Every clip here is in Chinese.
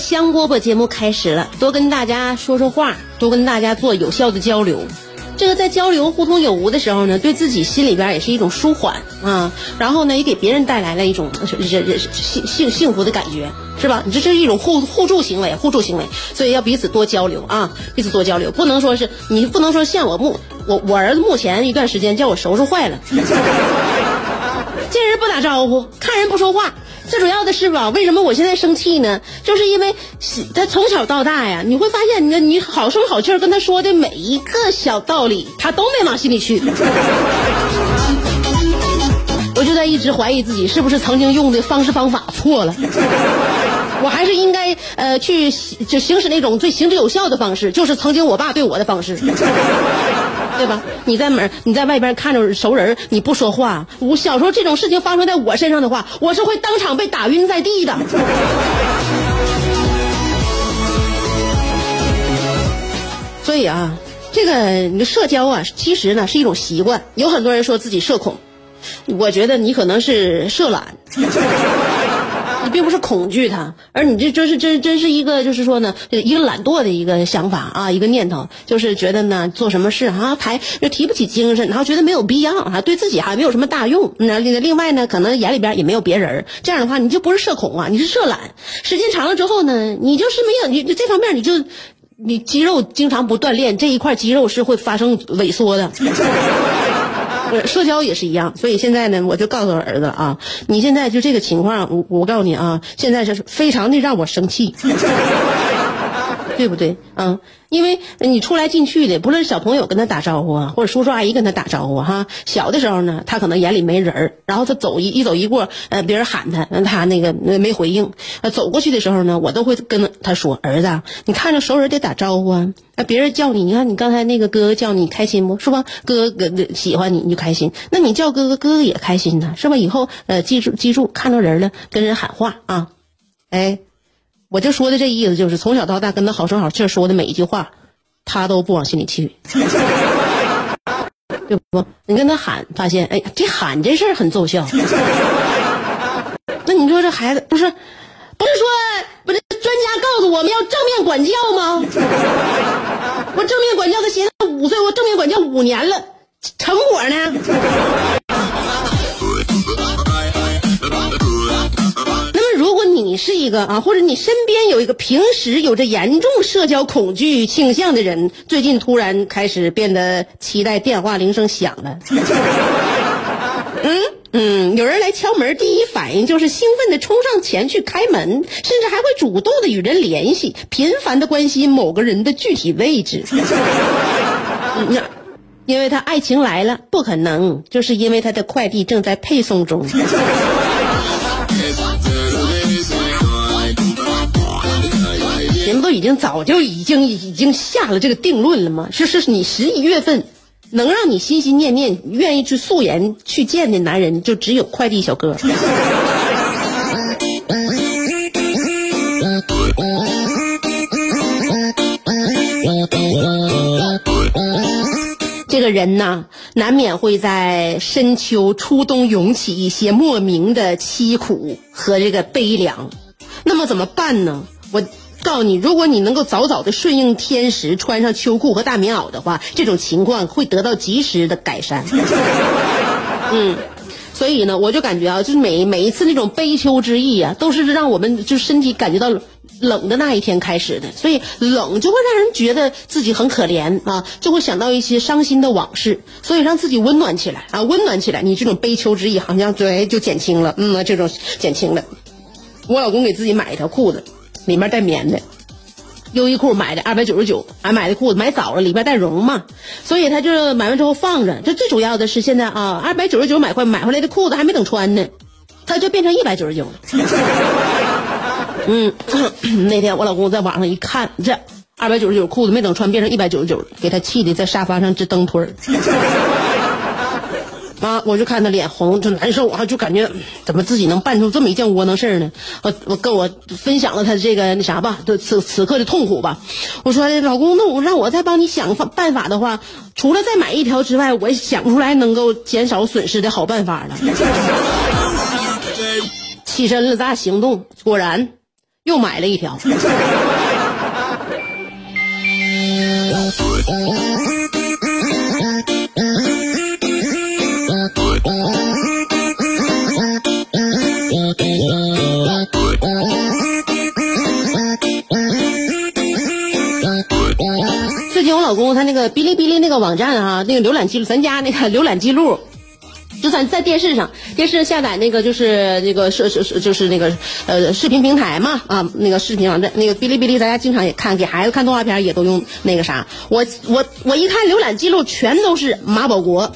香饽饽节目开始了，多跟大家说说话，多跟大家做有效的交流。这个在交流互通有无的时候呢，对自己心里边也是一种舒缓啊，然后呢，也给别人带来了一种人人幸幸幸福的感觉，是吧？你这是一种互互助行为，互助行为，所以要彼此多交流啊，彼此多交流，不能说是你不能说像我目我我儿子目前一段时间叫我收拾坏了，见人不打招呼，看人不说话。最主要的是吧，为什么我现在生气呢？就是因为他从小到大呀，你会发现，你你好声好气跟他说的每一个小道理，他都没往心里去。我就在一直怀疑自己是不是曾经用的方式方法错了。我还是应该呃去就行使那种最行之有效的方式，就是曾经我爸对我的方式，对吧？你在门你在外边看着熟人，你不说话。我小时候这种事情发生在我身上的话，我是会当场被打晕在地的。所以啊，这个你的社交啊，其实呢是一种习惯。有很多人说自己社恐，我觉得你可能是社懒。你并不是恐惧他，而你这真是真真是一个就是说呢，一个懒惰的一个想法啊，一个念头，就是觉得呢做什么事啊排又提不起精神，然后觉得没有必要啊，对自己还没有什么大用。那另外呢，可能眼里边也没有别人，这样的话你就不是社恐啊，你是社懒。时间长了之后呢，你就是没有你这方面你就你肌肉经常不锻炼，这一块肌肉是会发生萎缩的。社交也是一样，所以现在呢，我就告诉儿子啊，你现在就这个情况，我我告诉你啊，现在就是非常的让我生气，对不对？嗯，因为你出来进去的，不论是小朋友跟他打招呼啊，或者叔叔阿姨跟他打招呼哈，小的时候呢，他可能眼里没人儿，然后他走一一走一过，呃，别人喊他，他那个没回应，呃，走过去的时候呢，我都会跟他说，儿子，你看着熟人得打招呼啊。那别人叫你，你看你刚才那个哥哥叫你开心不是吧？哥哥喜欢你，你就开心。那你叫哥哥，哥哥也开心呢，是吧？以后呃，记住记住，看到人了跟人喊话啊！哎，我就说的这意思就是，从小到大跟他好声好气说的每一句话，他都不往心里去，对不？你跟他喊，发现哎，这喊这事儿很奏效。那你说这孩子不是不是说不是专家告诉我们要正面管教吗？我正面管教他，现在五岁，我正面管教五年了，成果呢？你是一个啊，或者你身边有一个平时有着严重社交恐惧倾向的人，最近突然开始变得期待电话铃声响了，嗯。嗯，有人来敲门，第一反应就是兴奋的冲上前去开门，甚至还会主动的与人联系，频繁的关心某个人的具体位置。那，因为他爱情来了，不可能，就是因为他的快递正在配送中。都已经早就已经已经下了这个定论了吗？是是，你十一月份。能让你心心念念、愿意去素颜去见的男人，就只有快递小哥。这个人呐，难免会在深秋、初冬涌起一些莫名的凄苦和这个悲凉。那么怎么办呢？我。告诉你，如果你能够早早的顺应天时，穿上秋裤和大棉袄的话，这种情况会得到及时的改善。嗯，所以呢，我就感觉啊，就是每每一次那种悲秋之意啊，都是让我们就身体感觉到冷的那一天开始的。所以冷就会让人觉得自己很可怜啊，就会想到一些伤心的往事，所以让自己温暖起来啊，温暖起来，你这种悲秋之意好像对就减轻了，嗯，这种减轻了。我老公给自己买一条裤子，里面带棉的。优衣库买的二百九十九，俺买的裤子买早了，里边带绒嘛，所以他就买完之后放着。这最主要的是现在啊，二百九十九买回买回来的裤子还没等穿呢，他就变成一百九十九了。嗯，那天我老公在网上一看，这二百九十九裤子没等穿变成一百九十九，给他气的在沙发上直蹬腿儿。啊！我就看他脸红，就难受啊，就感觉怎么自己能办出这么一件窝囊事儿呢？我我跟我分享了他这个那啥吧，就此此刻的痛苦吧。我说老公，那我让我再帮你想办办法的话，除了再买一条之外，我想不出来能够减少损失的好办法了。起身了，咱俩行动，果然又买了一条。最近我老公他那个哔哩哔哩那个网站啊，那个浏览记录，咱家那个浏览记录，就算在电视上，电视下载那个就是那个是是是就是那个呃视频平台嘛啊，那个视频网站，那个哔哩哔哩咱家经常也看，给孩子看动画片也都用那个啥。我我我一看浏览记录，全都是马保国，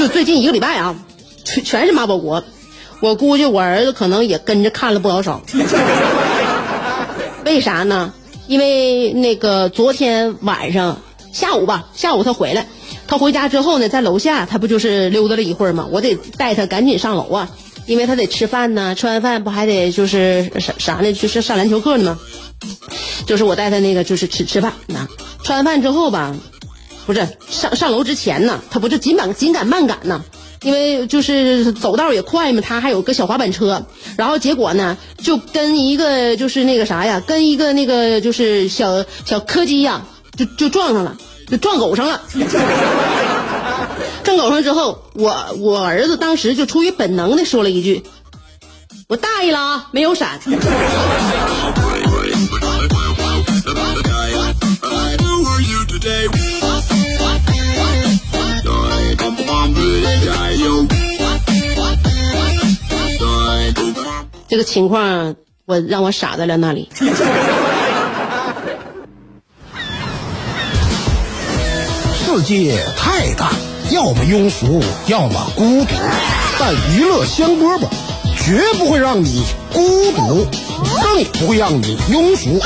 就最近一个礼拜啊，全全是马保国。我估计我儿子可能也跟着看了不老少。为啥呢？因为那个昨天晚上下午吧，下午他回来，他回家之后呢，在楼下他不就是溜达了一会儿吗？我得带他赶紧上楼啊，因为他得吃饭呢，吃完饭不还得就是啥啥呢？就是上篮球课呢吗？就是我带他那个就是吃吃饭啊，吃完饭之后吧，不是上上楼之前呢，他不是紧赶紧赶慢赶呢。因为就是走道也快嘛，他还有个小滑板车，然后结果呢，就跟一个就是那个啥呀，跟一个那个就是小小柯基呀，就就撞上了，就撞狗上了。撞狗上之后，我我儿子当时就出于本能的说了一句：“我大意了啊，没有闪。”这个情况，我让我傻在了那里。世界太大，要么庸俗，要么孤独，但娱乐香饽饽绝不会让你孤独，更不会让你庸俗。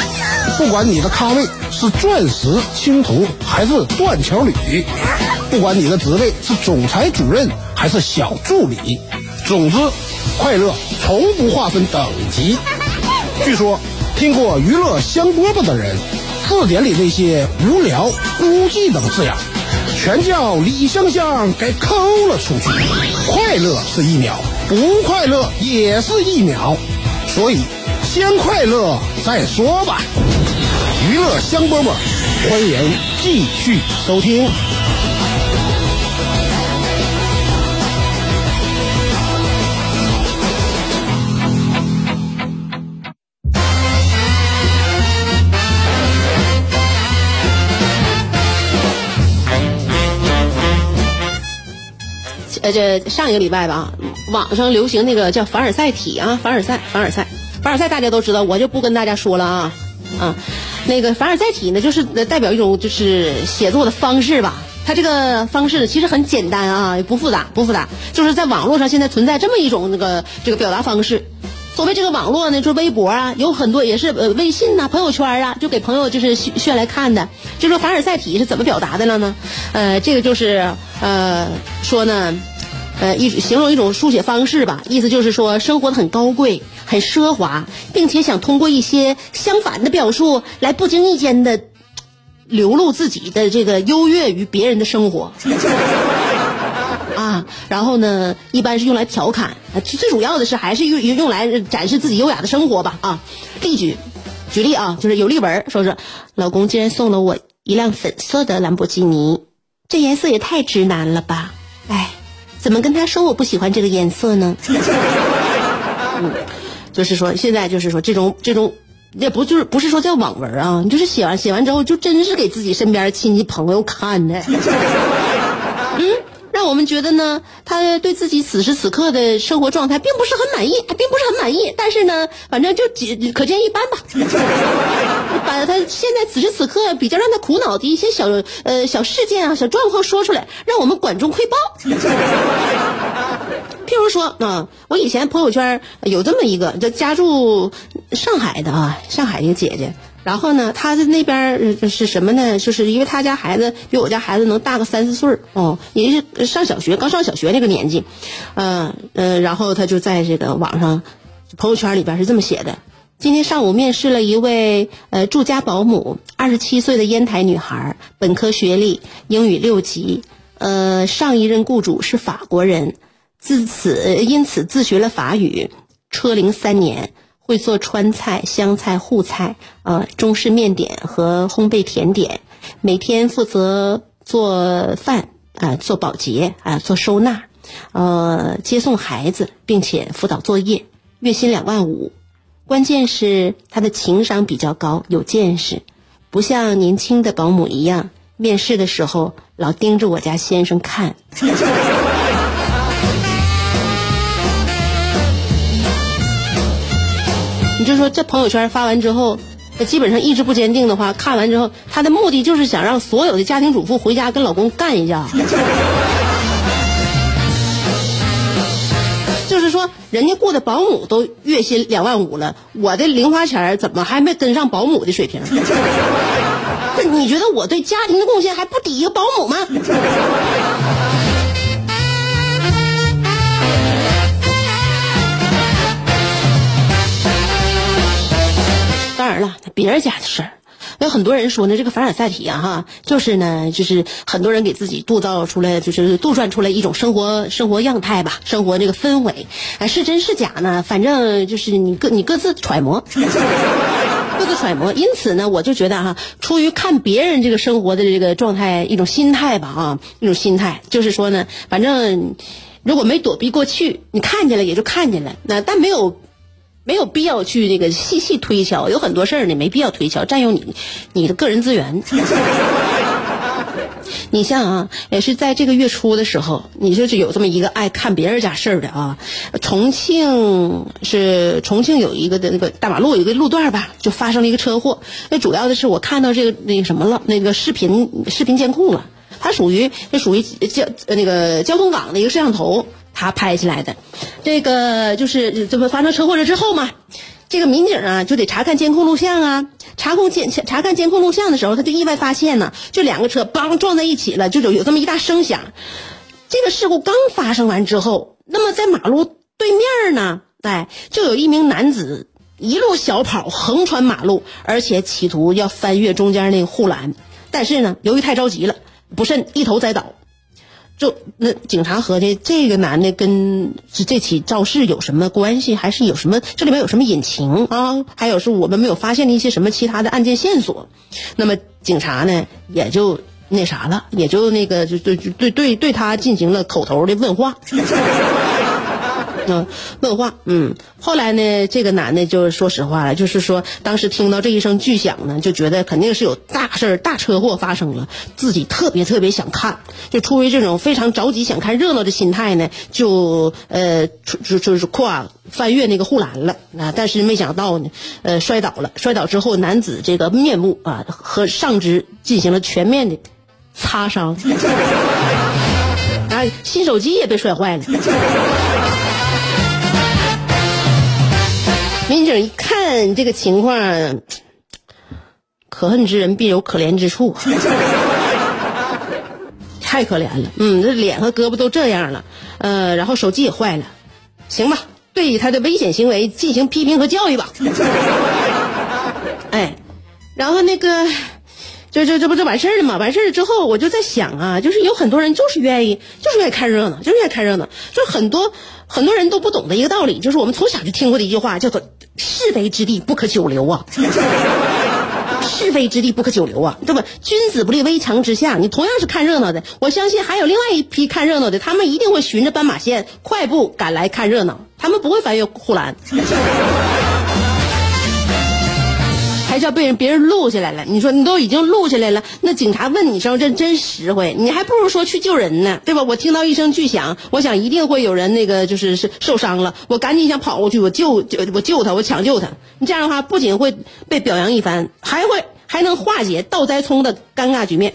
不管你的咖位是钻石青铜还是断桥铝，不管你的职位是总裁主任还是小助理，总之，快乐从不划分等级。据说，听过娱乐香饽饽的人，字典里那些无聊、孤寂等字眼，全叫李香香给抠了出去。快乐是一秒，不快乐也是一秒，所以先快乐再说吧。娱乐香饽饽，欢迎继续收听。呃，这上一个礼拜吧，网上流行那个叫凡尔赛体啊，凡尔赛，凡尔赛，凡尔赛大家都知道，我就不跟大家说了啊啊。那个凡尔赛体呢，就是代表一种就是写作的方式吧。它这个方式其实很简单啊，不复杂，不复杂。就是在网络上现在存在这么一种那个这个表达方式。所谓这个网络呢，就是微博啊，有很多也是微信呐、朋友圈啊，就给朋友就是炫炫来看的。就说凡尔赛体是怎么表达的了呢？呃，这个就是呃说呢，呃一形容一种书写方式吧，意思就是说生活的很高贵。很奢华，并且想通过一些相反的表述来不经意间的流露自己的这个优越于别人的生活 啊。然后呢，一般是用来调侃，最主要的是还是用用来展示自己优雅的生活吧啊。例举，举例啊，就是有例文，说是老公竟然送了我一辆粉色的兰博基尼，这颜色也太直男了吧？哎，怎么跟他说我不喜欢这个颜色呢？嗯，就是说现在就是说这种这种。也不就是不是说叫网文啊，你就是写完写完之后，就真是给自己身边亲戚朋友看的。嗯，让我们觉得呢，他对自己此时此刻的生活状态并不是很满意，并不是很满意。但是呢，反正就可见一斑吧。把他现在此时此刻比较让他苦恼的一些小呃小事件啊、小状况说出来，让我们管中窥豹。譬如说啊，我以前朋友圈有这么一个，就家住上海的啊，上海的一个姐姐。然后呢，他在那边是什么呢？就是因为他家孩子比我家孩子能大个三四岁哦，也是上小学，刚上小学那个年纪。嗯嗯，然后他就在这个网上朋友圈里边是这么写的：今天上午面试了一位呃住家保姆，二十七岁的烟台女孩，本科学历，英语六级。呃，上一任雇主是法国人。自此，因此自学了法语，车龄三年，会做川菜、湘菜、沪菜，呃，中式面点和烘焙甜点，每天负责做饭啊，做保洁啊，做收纳，呃，接送孩子，并且辅导作业，月薪两万五。关键是他的情商比较高，有见识，不像年轻的保姆一样，面试的时候老盯着我家先生看。你就说这朋友圈发完之后，基本上意志不坚定的话，看完之后，他的目的就是想让所有的家庭主妇回家跟老公干一架。就是说，人家雇的保姆都月薪两万五了，我的零花钱怎么还没跟上保姆的水平？你觉得我对家庭的贡献还不抵一个保姆吗？了，别人家的事儿，有很多人说呢，这个凡尔赛体啊，哈，就是呢，就是很多人给自己杜造出来，就是杜撰出来一种生活生活样态吧，生活这个氛围，啊，是真是假呢？反正就是你各你各自揣摩，各自揣摩。因此呢，我就觉得哈，出于看别人这个生活的这个状态一种心态吧，啊，一种心态，就是说呢，反正如果没躲避过去，你看见了也就看见了，那但没有。没有必要去这个细细推敲，有很多事儿呢，没必要推敲，占用你你的个人资源。你像啊，也是在这个月初的时候，你就是有这么一个爱看别人家事儿的啊。重庆是重庆有一个的那个大马路有一个路段吧，就发生了一个车祸。那主要的是我看到这个那什么了，那个视频视频监控了，它属于这属于交那个交通岗的一个摄像头。他拍下来的，这个就是这不发生车祸了之后嘛，这个民警啊就得查看监控录像啊，查控监查看监控录像的时候，他就意外发现呢，就两个车梆撞在一起了，就有有这么一大声响。这个事故刚发生完之后，那么在马路对面呢，哎，就有一名男子一路小跑横穿马路，而且企图要翻越中间那个护栏，但是呢，由于太着急了，不慎一头栽倒。就那警察合计，这个男的跟这起肇事有什么关系？还是有什么这里面有什么隐情啊？还有是我们没有发现的一些什么其他的案件线索？那么警察呢，也就那啥了，也就那个就就就对对对他进行了口头的问话。嗯，问话，嗯，后来呢，这个男的就说实话了，就是说当时听到这一声巨响呢，就觉得肯定是有大事儿、大车祸发生了，自己特别特别想看，就出于这种非常着急想看热闹的心态呢，就呃，就就是跨翻越那个护栏了啊，但是没想到呢，呃，摔倒了，摔倒之后，男子这个面部啊和上肢进行了全面的擦伤，啊，新手机也被摔坏了。民警一看这个情况，可恨之人必有可怜之处，太可怜了。嗯，这脸和胳膊都这样了，呃，然后手机也坏了，行吧，对他的危险行为进行批评和教育吧。哎，然后那个，这这这不就完事儿了吗？完事儿了之后，我就在想啊，就是有很多人就是愿意，就是愿意看热闹，就是愿意看热闹，就很多。很多人都不懂的一个道理，就是我们从小就听过的一句话，叫做“是非之地不可久留”啊。是 是非之地不可久留啊，对吧？君子不立危墙之下。你同样是看热闹的，我相信还有另外一批看热闹的，他们一定会循着斑马线快步赶来看热闹，他们不会翻越护栏。还是要被人别人录下来了。你说你都已经录下来了，那警察问你声，这真实惠。你还不如说去救人呢，对吧？我听到一声巨响，我想一定会有人那个就是是受伤了，我赶紧想跑过去，我救救我救他，我抢救他。你这样的话，不仅会被表扬一番，还会还能化解倒栽葱的尴尬局面。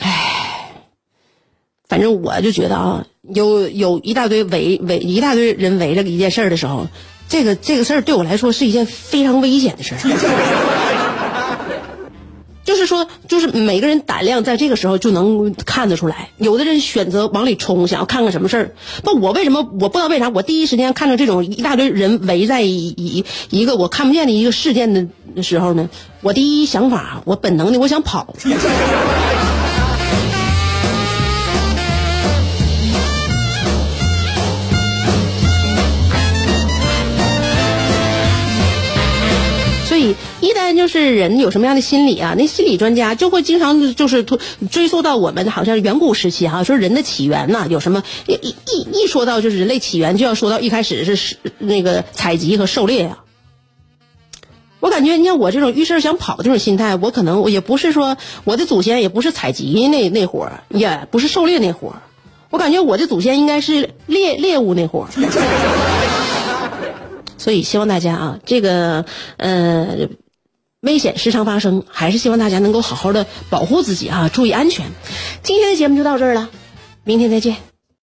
唉，反正我就觉得啊，有有一大堆围围一大堆人围着一件事儿的时候。这个这个事儿对我来说是一件非常危险的事儿，就是说，就是每个人胆量在这个时候就能看得出来。有的人选择往里冲，想要看看什么事儿。不，我为什么我不知道为啥？我第一时间看到这种一大堆人围在一一一个我看不见的一个事件的时候呢？我第一想法，我本能的我想跑。一旦就是人有什么样的心理啊，那心理专家就会经常就是追溯到我们好像远古时期哈，说人的起源呢有什么一一一说到就是人类起源，就要说到一开始是那个采集和狩猎呀。我感觉你像我这种遇事想跑这种心态，我可能我也不是说我的祖先也不是采集那那活儿，也不是狩猎那活儿，我感觉我的祖先应该是猎猎物那活儿。所以希望大家啊，这个呃，危险时常发生，还是希望大家能够好好的保护自己啊，注意安全。今天的节目就到这儿了，明天再见。